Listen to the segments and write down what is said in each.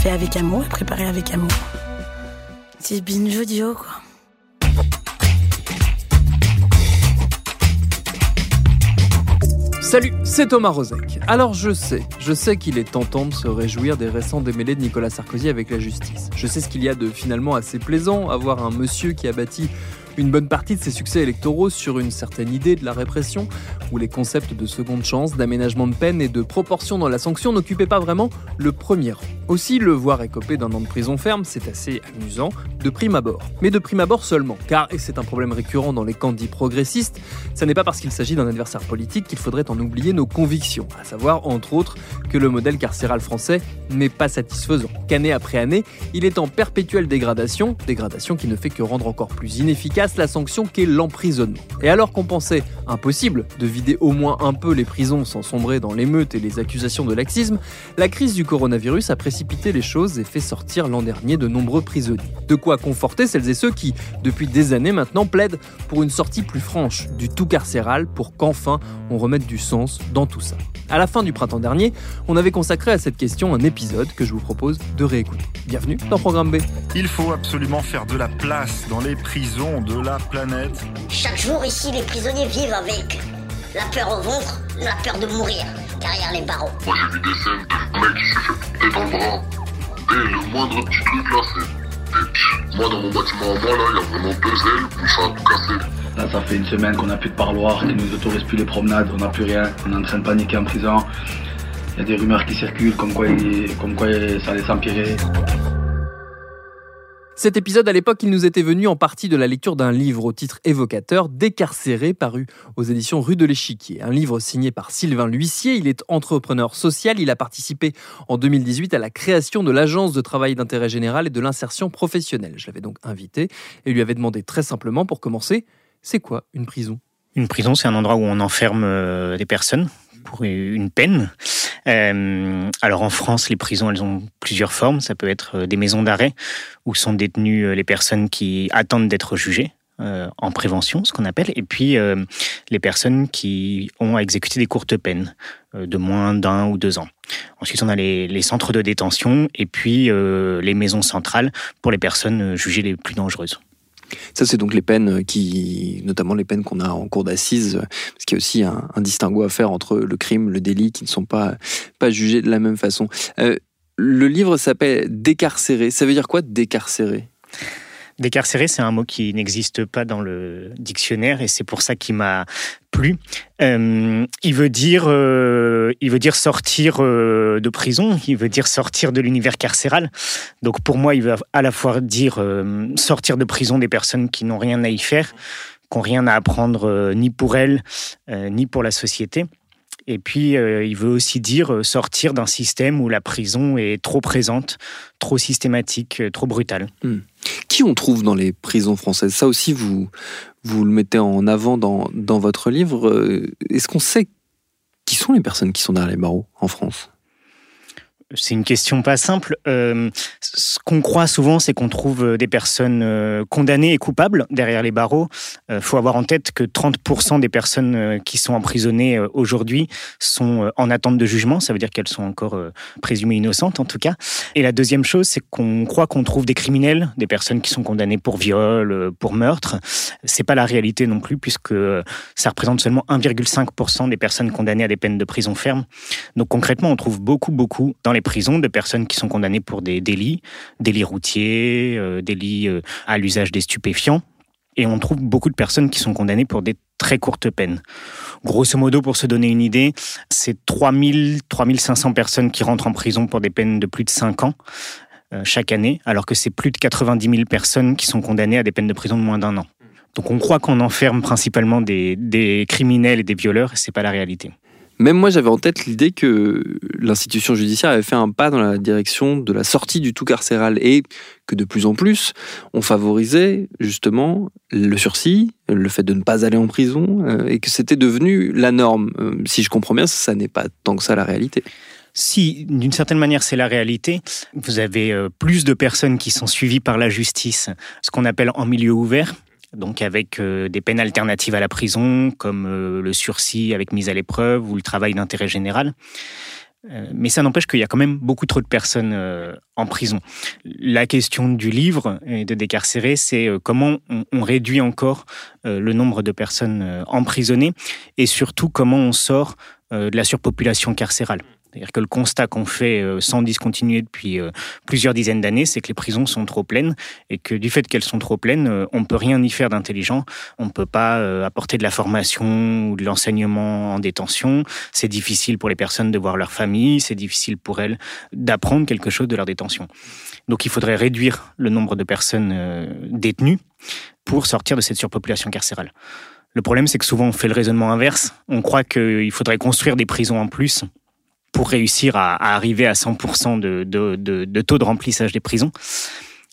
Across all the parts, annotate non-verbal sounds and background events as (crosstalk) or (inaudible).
Fait avec amour et préparé avec amour. C'est binge audio, quoi. Salut, c'est Thomas Rozek. Alors je sais, je sais qu'il est tentant de se réjouir des récents démêlés de Nicolas Sarkozy avec la justice. Je sais ce qu'il y a de finalement assez plaisant à voir un monsieur qui a bâti une bonne partie de ses succès électoraux sur une certaine idée de la répression, où les concepts de seconde chance, d'aménagement de peine et de proportion dans la sanction n'occupaient pas vraiment le premier rang. Aussi, le voir écopé d'un an de prison ferme, c'est assez amusant, de prime abord. Mais de prime abord seulement, car, et c'est un problème récurrent dans les camps dits progressistes, ça n'est pas parce qu'il s'agit d'un adversaire politique qu'il faudrait en oublier nos convictions, à savoir, entre autres, que le modèle carcéral français n'est pas satisfaisant, qu'année après année, il est en perpétuelle dégradation, dégradation qui ne fait que rendre encore plus inefficace la sanction qu'est l'emprisonnement. Et alors qu'on pensait impossible de vider au moins un peu les prisons sans sombrer dans l'émeute et les accusations de laxisme, la crise du coronavirus a précipité les choses et fait sortir l'an dernier de nombreux prisonniers. De quoi conforter celles et ceux qui, depuis des années maintenant, plaident pour une sortie plus franche du tout carcéral pour qu'enfin on remette du sens dans tout ça. À la fin du printemps dernier, on avait consacré à cette question un épisode que je vous propose de réécouter. Bienvenue dans Programme B. Il faut absolument faire de la place dans les prisons de la planète. Chaque jour ici, les prisonniers vivent avec la peur au ventre, la peur de mourir derrière les barreaux. Moi j'ai vu des scènes de mec qui s'est fait couper dans le bras. Dès le moindre petit truc là, c'est. Moi dans mon bâtiment à moi là, il y a vraiment deux ailes où ça a tout cassé. Là, ça fait une semaine qu'on n'a plus de parloir, qu'ils nous autorisent plus les promenades, on n'a plus rien, on est en train de paniquer en prison. Il y a des rumeurs qui circulent comme quoi, il- comme quoi ça allait s'empirer. Cet épisode, à l'époque, il nous était venu en partie de la lecture d'un livre au titre évocateur, Décarcéré, paru aux éditions Rue de l'Échiquier. Un livre signé par Sylvain L'Huissier. Il est entrepreneur social. Il a participé en 2018 à la création de l'Agence de travail d'intérêt général et de l'insertion professionnelle. Je l'avais donc invité et lui avais demandé très simplement, pour commencer, c'est quoi une prison? Une prison, c'est un endroit où on enferme euh, des personnes pour une peine. Euh, alors en France, les prisons, elles ont plusieurs formes. Ça peut être euh, des maisons d'arrêt où sont détenues euh, les personnes qui attendent d'être jugées. en prévention, ce qu'on appelle, et puis les personnes qui ont à exécuter des courtes peines de moins d'un ou deux ans. Ensuite, on a les, centres de détention et puis les maisons centrales pour les personnes jugées les plus dangereuses. Ça, c'est donc les peines qui, notamment les peines qu'on a en cour d'assises, parce qu'il y a aussi un, un distinguo à faire entre le crime, le délit, qui ne sont pas, pas jugés de la même façon. Euh, le livre s'appelle Décarcéré. Ça veut dire quoi décarcéré? Décarcéré, c'est un mot qui n'existe pas dans le dictionnaire et c'est pour ça qu'il m'a plu. Euh, il veut dire, euh, il veut dire sortir euh, de prison. Il veut dire sortir de l'univers carcéral. Donc pour moi, il veut à la fois dire sortir de prison des personnes qui n'ont rien à y faire, qui n'ont rien à apprendre ni pour elles ni pour la société. Et puis, euh, il veut aussi dire euh, sortir d'un système où la prison est trop présente, trop systématique, euh, trop brutale. Qui on trouve dans les prisons françaises? Ça aussi, vous, vous le mettez en avant dans, dans votre livre. Est-ce qu'on sait qui sont les personnes qui sont derrière les barreaux en France? C'est une question pas simple. Euh, ce qu'on croit souvent, c'est qu'on trouve euh, des personnes euh, condamnées et coupables derrière les barreaux. Il faut avoir en tête que 30% des personnes qui sont emprisonnées aujourd'hui sont en attente de jugement. Ça veut dire qu'elles sont encore présumées innocentes, en tout cas. Et la deuxième chose, c'est qu'on croit qu'on trouve des criminels, des personnes qui sont condamnées pour viol, pour meurtre. C'est pas la réalité non plus, puisque ça représente seulement 1,5% des personnes condamnées à des peines de prison ferme. Donc concrètement, on trouve beaucoup, beaucoup dans les prisons de personnes qui sont condamnées pour des délits, délits routiers, euh, délits euh, à l'usage des stupéfiants. Et on trouve beaucoup de personnes qui sont condamnées pour des très courtes peines. Grosso modo, pour se donner une idée, c'est 3000, 3500 personnes qui rentrent en prison pour des peines de plus de 5 ans euh, chaque année, alors que c'est plus de 90 000 personnes qui sont condamnées à des peines de prison de moins d'un an. Donc on croit qu'on enferme principalement des, criminels et des violeurs, et c'est pas la réalité. Même moi, j'avais en tête l'idée que l'institution judiciaire avait fait un pas dans la direction de la sortie du tout carcéral et que de plus en plus, on favorisait justement le sursis, le fait de ne pas aller en prison, euh, et que c'était devenu la norme. Euh, si je comprends bien, ça n'est pas tant que ça la réalité. Si, d'une certaine manière, c'est la réalité, vous avez euh, plus de personnes qui sont suivies par la justice, ce qu'on appelle en milieu ouvert, donc avec des peines alternatives à la prison, comme le sursis avec mise à l'épreuve ou le travail d'intérêt général. Euh, mais ça n'empêche qu'il y a quand même beaucoup trop de personnes euh, en prison. La question du livre et de décarcérer, c'est euh, comment on, réduit encore le nombre de personnes emprisonnées et surtout comment on sort de la surpopulation carcérale. C'est-à-dire que le constat qu'on fait euh, sans discontinuer depuis euh, plusieurs dizaines d'années, c'est que les prisons sont trop pleines et que du fait qu'elles sont trop pleines, euh, on ne peut rien y faire d'intelligent. On ne peut pas apporter de la formation ou de l'enseignement en détention. C'est difficile pour les personnes de voir leur famille, c'est difficile pour elles d'apprendre quelque chose de leur détention. Donc il faudrait réduire le nombre de personnes détenues pour sortir de cette surpopulation carcérale. Le problème, c'est que souvent on fait le raisonnement inverse. On croit qu'il faudrait construire des prisons en plus pour réussir à, arriver à 100% de, taux de remplissage des prisons.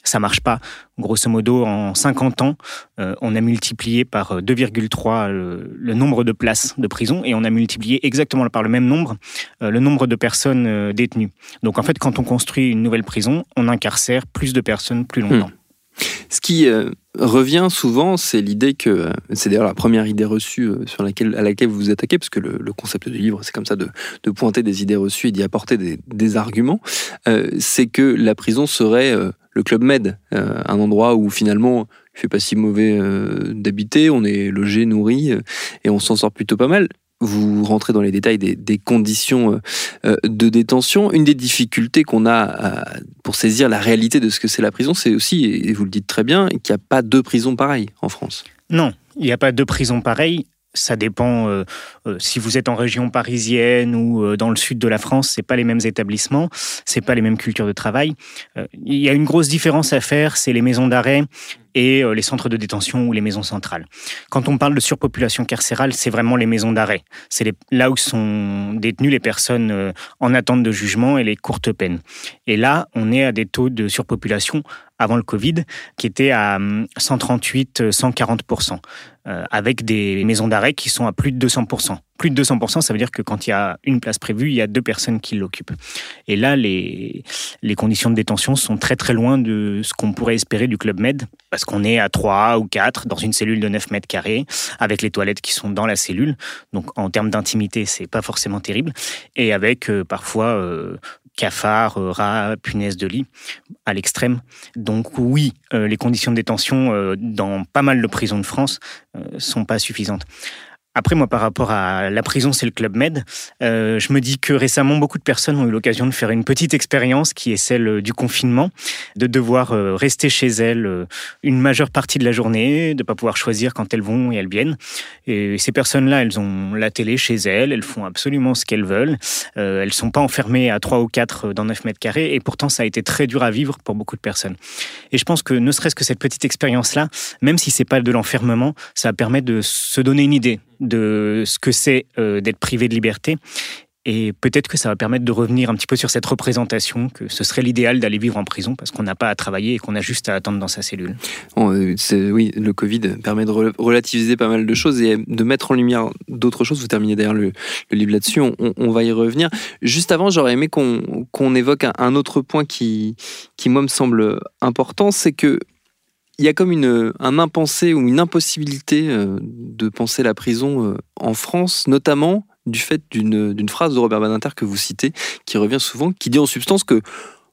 Ça marche pas. Grosso modo, en 50 ans, euh, on a multiplié par 2,3 euh, le, nombre de places de prison et on a multiplié exactement par le même nombre euh, le nombre de personnes détenues. Donc en fait, quand on construit une nouvelle prison, on incarcère plus de personnes plus longtemps. Hmm. Ce qui euh, revient souvent, c'est l'idée que, euh, c'est d'ailleurs la première idée reçue euh, sur laquelle, à laquelle vous vous attaquez, parce que le, concept du livre, c'est comme ça de, pointer des idées reçues et d'y apporter des, arguments, c'est que la prison serait le club med, un endroit où finalement il fait pas si mauvais d'habiter, on est logé, nourri, et on s'en sort plutôt pas mal vous rentrez dans les détails des, conditions euh, euh, de détention. Une des difficultés qu'on a pour saisir la réalité de ce que c'est la prison, c'est aussi, et vous le dites très bien, qu'il n'y a pas deux prisons pareilles en France. Non, il n'y a pas deux prisons pareilles. Ça dépend euh, si vous êtes en région parisienne ou dans le sud de la France, c'est pas les mêmes établissements, c'est pas les mêmes cultures de travail. Il y a une grosse différence à faire, c'est les maisons d'arrêt et euh, les centres de détention ou les maisons centrales. Quand on parle de surpopulation carcérale, c'est vraiment les maisons d'arrêt. C'est là où sont détenues les personnes euh, en attente de jugement et les courtes peines. Et là, on est à des taux de surpopulation avant le Covid qui étaient à 138-140%, euh, avec des maisons d'arrêt qui sont à plus de 200% plus de 200%, ça veut dire que quand il y a une place prévue, il y a deux personnes qui l'occupent. Et là, les, conditions de détention sont très très loin de ce qu'on pourrait espérer du Club Med, parce qu'on est à 3 ou 4 dans une cellule de 9 mètres carrés, avec les toilettes qui sont dans la cellule. Donc en termes d'intimité, c'est pas forcément terrible. Et avec euh, parfois euh, cafards, euh, rats, punaises de lit à l'extrême. Donc oui, les conditions de détention dans pas mal de prisons de France sont pas suffisantes. Après, moi, par rapport à la prison, c'est le Club Med. Euh, je me dis que récemment, beaucoup de personnes ont eu l'occasion de faire une petite expérience qui est celle euh, du confinement, de devoir euh, rester chez elles une majeure partie de la journée, de pas pouvoir choisir quand elles vont et elles viennent. Et ces personnes-là, elles ont la télé chez elles, elles font absolument ce qu'elles veulent. Euh, elles sont pas enfermées à 3 ou 4 dans 9 mètres carrés, et pourtant, ça a été très dur à vivre pour beaucoup de personnes. Et je pense que ne serait-ce que cette petite expérience-là, même si c'est pas de l'enfermement, ça permet de se donner une idée de ce que c'est euh, d'être privé de liberté. Et peut-être que ça va permettre de revenir un petit peu sur cette représentation, que ce serait l'idéal d'aller vivre en prison parce qu'on n'a pas à travailler et qu'on a juste à attendre dans sa cellule. Euh, oui, le Covid permet de relativiser pas mal de choses et de mettre en lumière d'autres choses. Vous terminez d'ailleurs le, livre là-dessus, on, va y revenir. Juste avant, j'aurais aimé qu'on évoque un, autre point qui, qui, moi, me semble important, c'est que il y a comme une, un impensé ou une impossibilité euh, de penser la prison euh, en France, notamment du fait d'une phrase de Robert Badinter que vous citez, qui revient souvent, qui dit en substance que,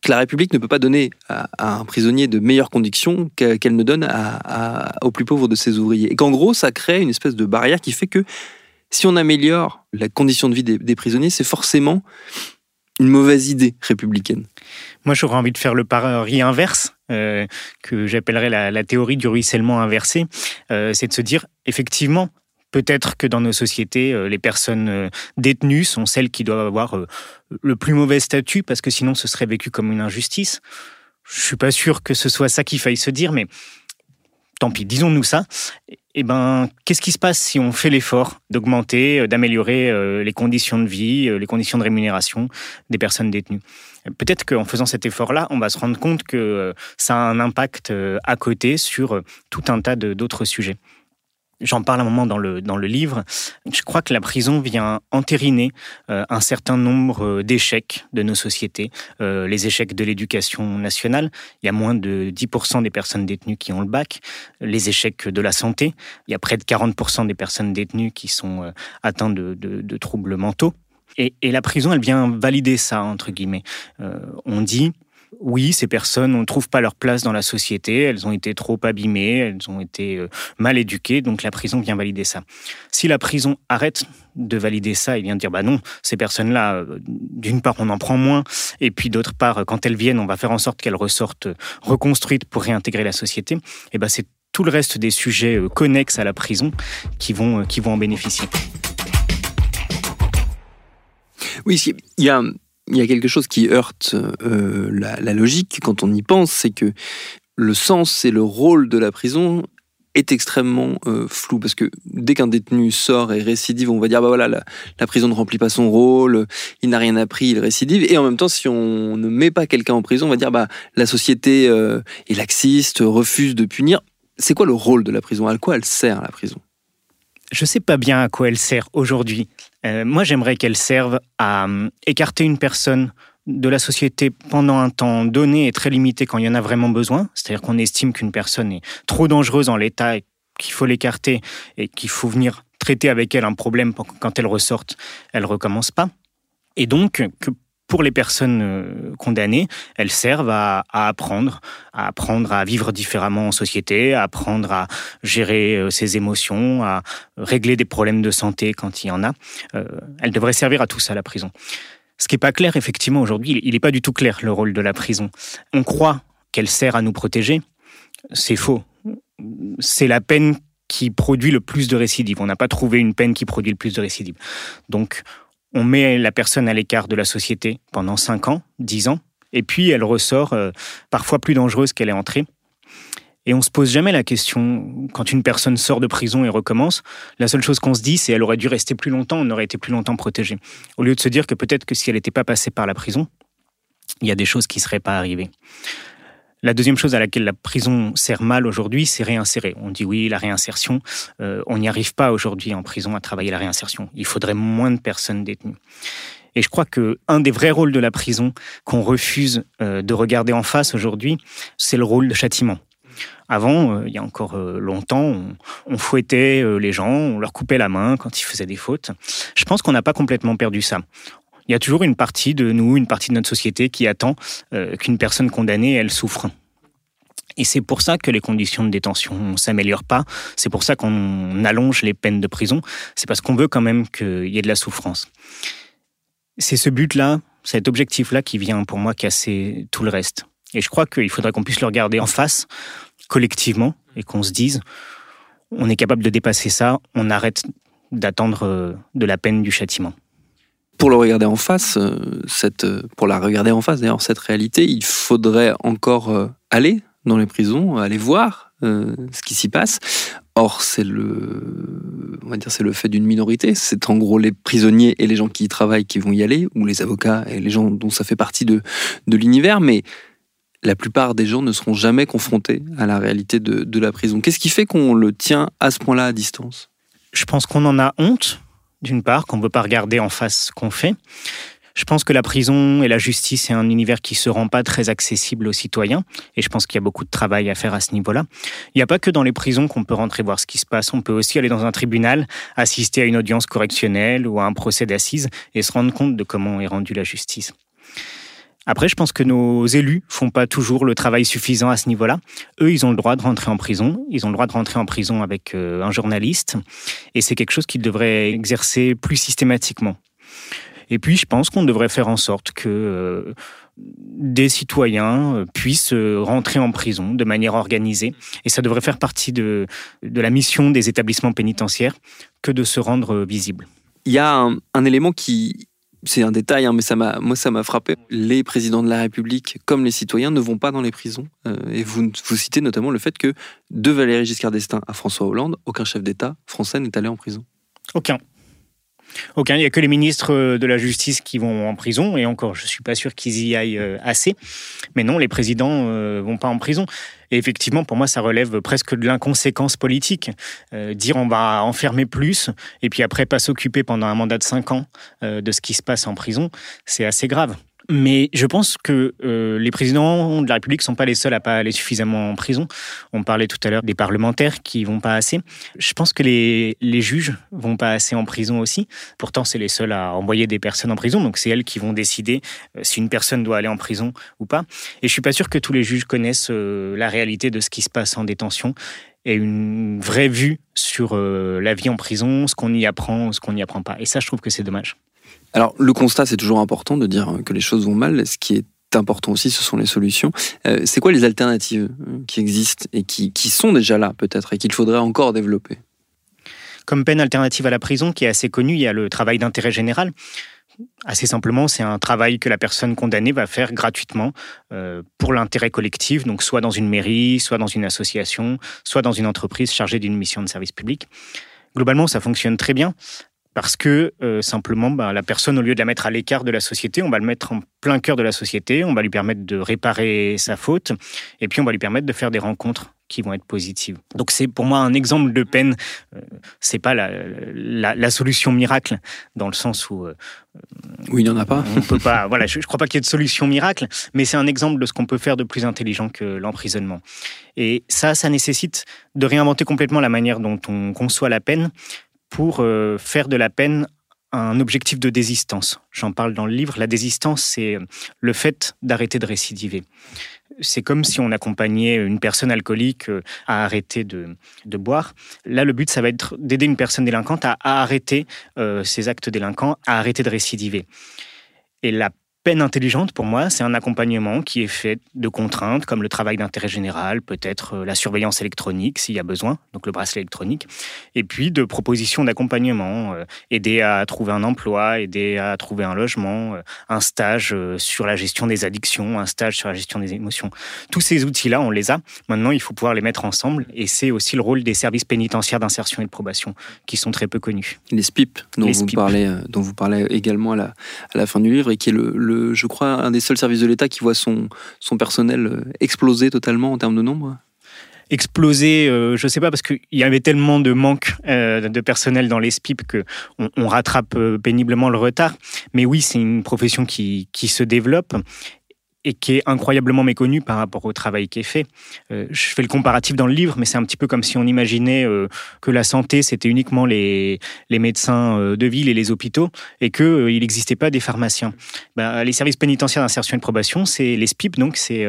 que la République ne peut pas donner à, un prisonnier de meilleures conditions qu'elle ne donne à, aux plus pauvres de ses ouvriers. Et qu'en gros, ça crée une espèce de barrière qui fait que si on améliore la condition de vie des prisonniers, c'est forcément une mauvaise idée républicaine. Moi, j'aurais envie de faire le pari inverse, euh, que j'appellerais la, théorie du ruissellement inversé. Euh, c'est de se dire, effectivement, peut-être que dans nos sociétés, euh, les personnes détenues sont celles qui doivent avoir le plus mauvais statut, parce que sinon, ce serait vécu comme une injustice. Je suis pas sûr que ce soit ça qu'il faille se dire, mais tant pis, disons-nous ça. Eh ben, qu'est-ce qui se passe si on fait l'effort d'augmenter, euh, d'améliorer euh, les conditions de vie, euh, les conditions de rémunération des personnes détenues? Peut-être qu'en faisant cet effort-là, on va se rendre compte que ça a un impact à côté sur tout un tas d'autres sujets. J'en parle un moment dans le, dans le livre. Je crois que la prison vient entériner euh, un certain nombre euh, d'échecs de nos sociétés. Euh, les échecs de l'éducation nationale, il y a moins de 10% des personnes détenues qui ont le bac. Les échecs de la santé, il y a près de 40% des personnes détenues qui sont atteintes de, de, de, troubles mentaux. Et, et, la prison, elle vient valider ça, entre guillemets. on dit, oui, ces personnes ne trouvent pas leur place dans la société, elles ont été trop abîmées, elles ont été euh, mal éduquées, donc la prison vient valider ça. Si la prison arrête de valider ça et vient dire bah non, ces personnes-là, euh, d'une part on en prend moins, et puis d'autre part quand elles viennent, on va faire en sorte qu'elles ressortent reconstruites pour réintégrer la société, et ben c'est tout le reste des sujets euh, connexes à la prison qui vont, qui vont en bénéficier. Oui, il y a il y a quelque chose qui heurte euh, la, logique quand on y pense, c'est que le sens et le rôle de la prison est extrêmement euh, flou parce que dès qu'un détenu sort et récidive, on va dire bah voilà la, prison ne remplit pas son rôle, il n'a rien appris, il récidive et en même temps si on ne met pas quelqu'un en prison, on va dire bah la société euh, est laxiste, refuse de punir. C'est quoi le rôle de la prison? À quoi elle sert la prison? Je ne sais pas bien à quoi elle sert aujourd'hui. Euh, moi, j'aimerais qu'elle serve à euh, écarter une personne de la société pendant un temps donné et très limité quand il y en a vraiment besoin. C'est-à-dire qu'on estime qu'une personne est trop dangereuse en l'état et qu'il faut l'écarter et qu'il faut venir traiter avec elle un problème pour que quand elle ressorte, elle recommence pas. Et donc, que pour les personnes euh, condamnées, elles servent à, apprendre, à apprendre à vivre différemment en société, à apprendre à gérer euh, ses émotions, à régler des problèmes de santé quand il y en a. Euh, elles devraient servir à tout ça, la prison. Ce qui n'est pas clair, effectivement, aujourd'hui, il n'est pas du tout clair le rôle de la prison. On croit qu'elle sert à nous protéger. C'est faux. C'est la peine qui produit le plus de récidives. On n'a pas trouvé une peine qui produit le plus de récidives. Donc, on met la personne à l'écart de la société pendant 5 ans, 10 ans, et puis elle ressort euh, parfois plus dangereuse qu'elle est entrée. Et on se pose jamais la question, quand une personne sort de prison et recommence, la seule chose qu'on se dit, c'est qu'elle aurait dû rester plus longtemps, on aurait été plus longtemps protégé. Au lieu de se dire que peut-être que si elle n'était pas passée par la prison, il y a des choses qui ne seraient pas arrivées. La deuxième chose à laquelle la prison sert mal aujourd'hui, c'est réinsérer. On dit oui, la réinsertion, euh, on n'y arrive pas aujourd'hui en prison à travailler la réinsertion. Il faudrait moins de personnes détenues. Et je crois que un des vrais rôles de la prison qu'on refuse euh, de regarder en face aujourd'hui, c'est le rôle de châtiment. Avant, euh, il y a encore longtemps, on, on fouettait les gens, on leur coupait la main quand ils faisaient des fautes. Je pense qu'on n'a pas complètement perdu ça il y a toujours une partie de nous, une partie de notre société qui attend euh, qu'une personne condamnée, elle souffre. Et c'est pour ça que les conditions de détention ne s'améliorent pas. C'est pour ça qu'on allonge les peines de prison. C'est parce qu'on veut quand même qu'il y ait de la souffrance. C'est ce but-là, cet objectif-là qui vient pour moi casser tout le reste. Et je crois qu'il faudrait qu'on puisse le regarder en face, collectivement, et qu'on se dise, on est capable de dépasser ça, on arrête d'attendre euh, de la peine du châtiment euh, euh, pour la regarder en face, d'ailleurs, cette réalité, il faudrait encore euh, aller dans les prisons, aller voir ce qui s'y passe. Or, c'est le, on va dire, c'est le fait d'une minorité. C'est en gros les prisonniers et les gens qui y travaillent qui vont y aller, ou les avocats et les gens dont ça fait partie de, de l'univers. Mais la plupart des gens ne seront jamais confrontés à la réalité de, de la prison. Qu'est-ce qui fait qu'on le tient à ce point-là à distance? Je pense qu'on en a honte d'une part, qu'on ne veut pas regarder en face ce qu'on fait. Je pense que la prison et la justice est un univers qui ne se rend pas très accessible aux citoyens, et je pense qu'il y a beaucoup de travail à faire à ce niveau-là. Il n'y a pas que dans les prisons qu'on peut rentrer voir ce qui se passe, on peut aussi aller dans un tribunal, assister à une audience correctionnelle ou à un procès d'assises et se rendre compte de comment est rendue la justice. Après, je pense que nos élus font pas toujours le travail suffisant à ce niveau-là. Eux, ils ont le droit de rentrer en prison. Ils ont le droit de rentrer en prison avec euh, un journaliste. Et c'est quelque chose qu'ils devraient exercer plus systématiquement. Et puis, je pense qu'on devrait faire en sorte que euh, des citoyens euh, puissent rentrer en prison de manière organisée. Et ça devrait faire partie de, la mission des établissements pénitentiaires que de se rendre visible. Il y a un élément qui, c'est un détail, hein, mais ça m'a, moi, ça m'a frappé. Les présidents de la République, comme les citoyens, ne vont pas dans les prisons. Euh, et vous, vous citez notamment le fait que de Valéry Giscard d'Estaing à François Hollande, aucun chef d'État français n'est allé en prison. Aucun. Aucun. Il n'y a que les ministres de la Justice qui vont en prison, et encore, je ne suis pas sûr qu'ils y aillent euh, assez. Mais non, les présidents ne vont pas en prison. Et effectivement, pour moi, ça relève presque de l'inconséquence politique. Euh, dire on va enfermer plus, et puis après pas s'occuper pendant un mandat de cinq ans euh, de ce qui se passe en prison, c'est assez grave. Mais je pense que euh, les présidents de la République ne sont pas les seuls à pas aller suffisamment en prison. On parlait tout à l'heure des parlementaires qui vont pas assez. Je pense que les, les juges vont pas assez en prison aussi. Pourtant, c'est les seuls à envoyer des personnes en prison. Donc, c'est elles qui vont décider euh, si une personne doit aller en prison ou pas. Et je suis pas sûr que tous les juges connaissent euh, la réalité de ce qui se passe en détention et une vraie vue sur la vie en prison, ce qu'on y apprend, ce qu'on n'y apprend pas. Et ça, je trouve que c'est dommage. Alors, le constat, c'est toujours important de dire que les choses vont mal. Ce qui est important aussi, ce sont les solutions. Euh, c'est quoi les alternatives euh, qui existent et qui, sont déjà là, peut-être, et qu'il faudrait encore développer? Comme peine alternative à la prison, qui est assez connue, il y a le travail d'intérêt général. Assez simplement, c'est un travail que la personne condamnée va faire gratuitement euh, pour l'intérêt collectif, donc soit dans une mairie, soit dans une association, soit dans une entreprise chargée d'une mission de service public. Globalement, ça fonctionne très bien parce que euh, simplement, bah, la personne, au lieu de la mettre à l'écart de la société, on va le mettre en plein cœur de la société, on va lui permettre de réparer sa faute, et puis on va lui permettre de faire des rencontres qui vont être positives. Donc c'est pour moi un exemple de peine. Euh, c'est pas la, la, solution miracle dans le sens où euh, oui, il n'y en a pas. on peut pas. (laughs) Voilà, je, ne crois pas qu'il y ait de solution miracle, mais c'est un exemple de ce qu'on peut faire de plus intelligent que l'emprisonnement. Et ça, ça nécessite de réinventer complètement la manière dont on conçoit la peine pour euh, faire de la peine un objectif de désistance. J'en parle dans le livre. La désistance, c'est le fait d'arrêter de récidiver. C'est comme si on accompagnait une personne alcoolique euh, à arrêter de, boire. Là, le but, ça va être d'aider une personne délinquante à, arrêter euh, ses actes délinquants, à arrêter de récidiver. Et la peine intelligente, pour moi, c'est un accompagnement qui est fait de contraintes comme le travail d'intérêt général, peut-être euh, la surveillance électronique s'il y a besoin, donc le bracelet électronique, et puis de propositions d'accompagnement, euh, aider à trouver un emploi, aider à trouver un logement, euh, un stage sur la gestion des addictions, un stage sur la gestion des émotions. Tous ces outils-là, on les a. Maintenant, il faut pouvoir les mettre ensemble, et c'est aussi le rôle des services pénitentiaires d'insertion et de probation, qui sont très peu connus. Les SPIP, dont, vous, Parlez, dont vous parlez également à la, à la fin du livre, et qui est le je crois, un des seuls services de l'État qui voit son, son personnel euh, exploser totalement en termes de nombre exploser, euh, je ne sais pas, parce qu'il y avait tellement de manque euh, de personnel dans les SPIP qu'on on rattrape péniblement le retard. Mais oui, c'est une profession qui, qui se développe et qui est incroyablement méconnu par rapport au travail qui est fait. Euh, je fais le comparatif dans le livre, mais c'est un petit peu comme si on imaginait euh, que la santé, c'était uniquement les, les médecins euh, de ville et les hôpitaux, et qu'il n'existait pas des pharmaciens. Ben, les services pénitentiaires d'insertion et de probation, c'est les SPIP, donc c'est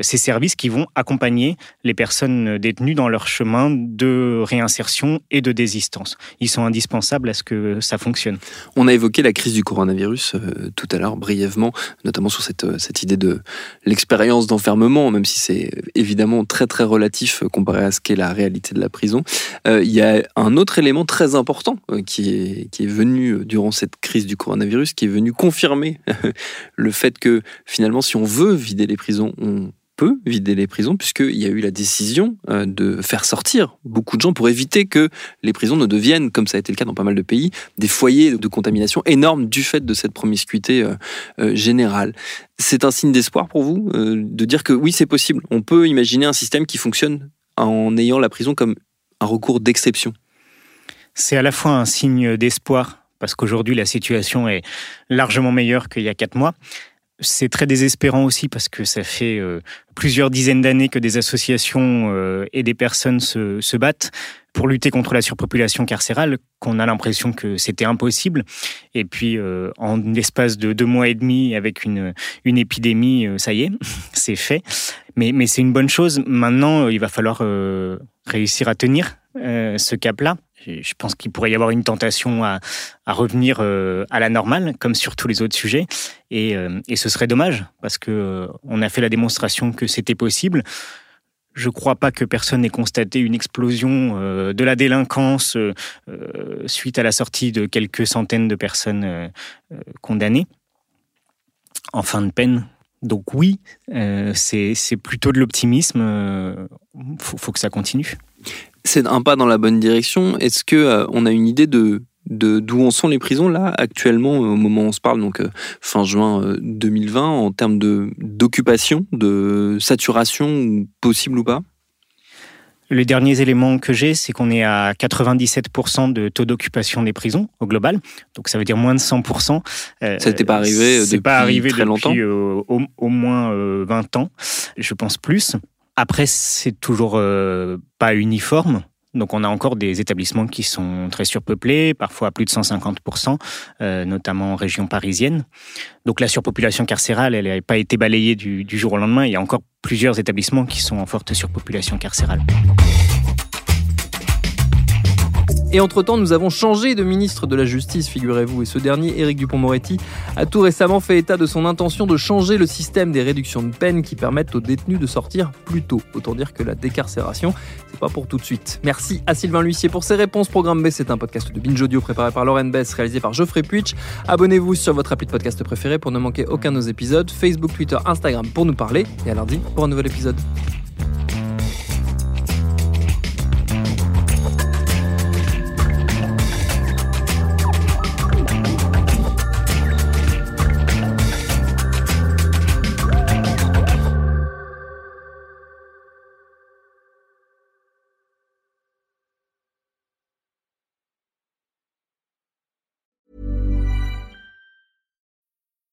ces services qui vont accompagner les personnes détenues dans leur chemin de réinsertion et de désistance. Ils sont indispensables à ce que ça fonctionne. On a évoqué la crise du coronavirus tout à l'heure, brièvement, notamment sur cette, cette idée de l'expérience d'enfermement, même si c'est évidemment très très relatif comparé à ce qu'est la réalité de la prison. Euh, il y a un autre élément très important euh, qui, est, qui est venu durant cette crise du coronavirus, qui est venu confirmer (laughs) le fait que finalement, si on veut vider les prisons, on vider les prisons, puisqu'il y a eu la décision euh, de faire sortir beaucoup de gens pour éviter que les prisons ne deviennent, comme ça a été le cas dans pas mal de pays, des foyers de contamination énormes du fait de cette promiscuité euh, euh, générale. C'est un signe d'espoir pour vous de dire que oui, c'est possible. On peut imaginer un système qui fonctionne en ayant la prison comme un recours d'exception. C'est à la fois un signe d'espoir parce qu'aujourd'hui la situation est largement meilleure qu'il y a quatre mois, c'est très désespérant aussi parce que ça fait euh, plusieurs dizaines d'années que des associations euh, et des personnes se, battent pour lutter contre la surpopulation carcérale, qu'on a l'impression que c'était impossible. Et puis, euh, en l'espace de deux mois et demi, avec une, une épidémie, ça y est, (laughs) c'est fait. Mais c'est une bonne chose. Maintenant, il va falloir réussir à tenir ce cap-là. Je pense qu'il pourrait y avoir une tentation à, revenir euh, à la normale, comme sur tous les autres sujets. Et, euh, ce serait dommage, parce que euh, a fait la démonstration que c'était possible. je ne crois pas que personne n'ait constaté une explosion de la délinquance suite à la sortie de quelques centaines de personnes condamnées en fin de peine. Donc oui, c'est plutôt de l'optimisme. Il faut, que ça continue. C'est un pas dans la bonne direction. Est-ce que on a une idée de d'où en sont les prisons là actuellement au moment où on se parle donc fin juin 2020 en termes de d'occupation de saturation possible ou pas? Les derniers éléments que j'ai, c'est qu'on est à 97% de taux d'occupation des prisons au global. Donc ça veut dire moins de 100%. ça n'était pas arrivé depuis pas arrivé très longtemps au, au, moins 20 ans, je pense plus. Après, c'est toujours pas uniforme. Donc on a encore des établissements qui sont très surpeuplés, parfois à plus de 150%, euh, notamment en région parisienne. Donc la surpopulation carcérale, elle n'a pas été balayée du, du jour au lendemain. Il y a encore plusieurs établissements qui sont en forte surpopulation carcérale. Et entre-temps, nous avons changé de ministre de la Justice, figurez-vous, et ce dernier, Éric Dupont-Moretti, a tout récemment fait état de son intention de changer le système des réductions de peine qui permettent aux détenus de sortir plus tôt. Autant dire que la décarcération, c'est pas pour tout de suite. Merci à Sylvain L'Huissier pour ses réponses. Programme B, c'est un podcast de Binge Audio préparé par Lauren Bess, réalisé par Geoffrey Puitch. Abonnez-vous sur votre appli de podcast préféré pour ne manquer aucun de nos épisodes. Facebook, Twitter, Instagram pour nous parler. Et à lundi pour un nouvel épisode.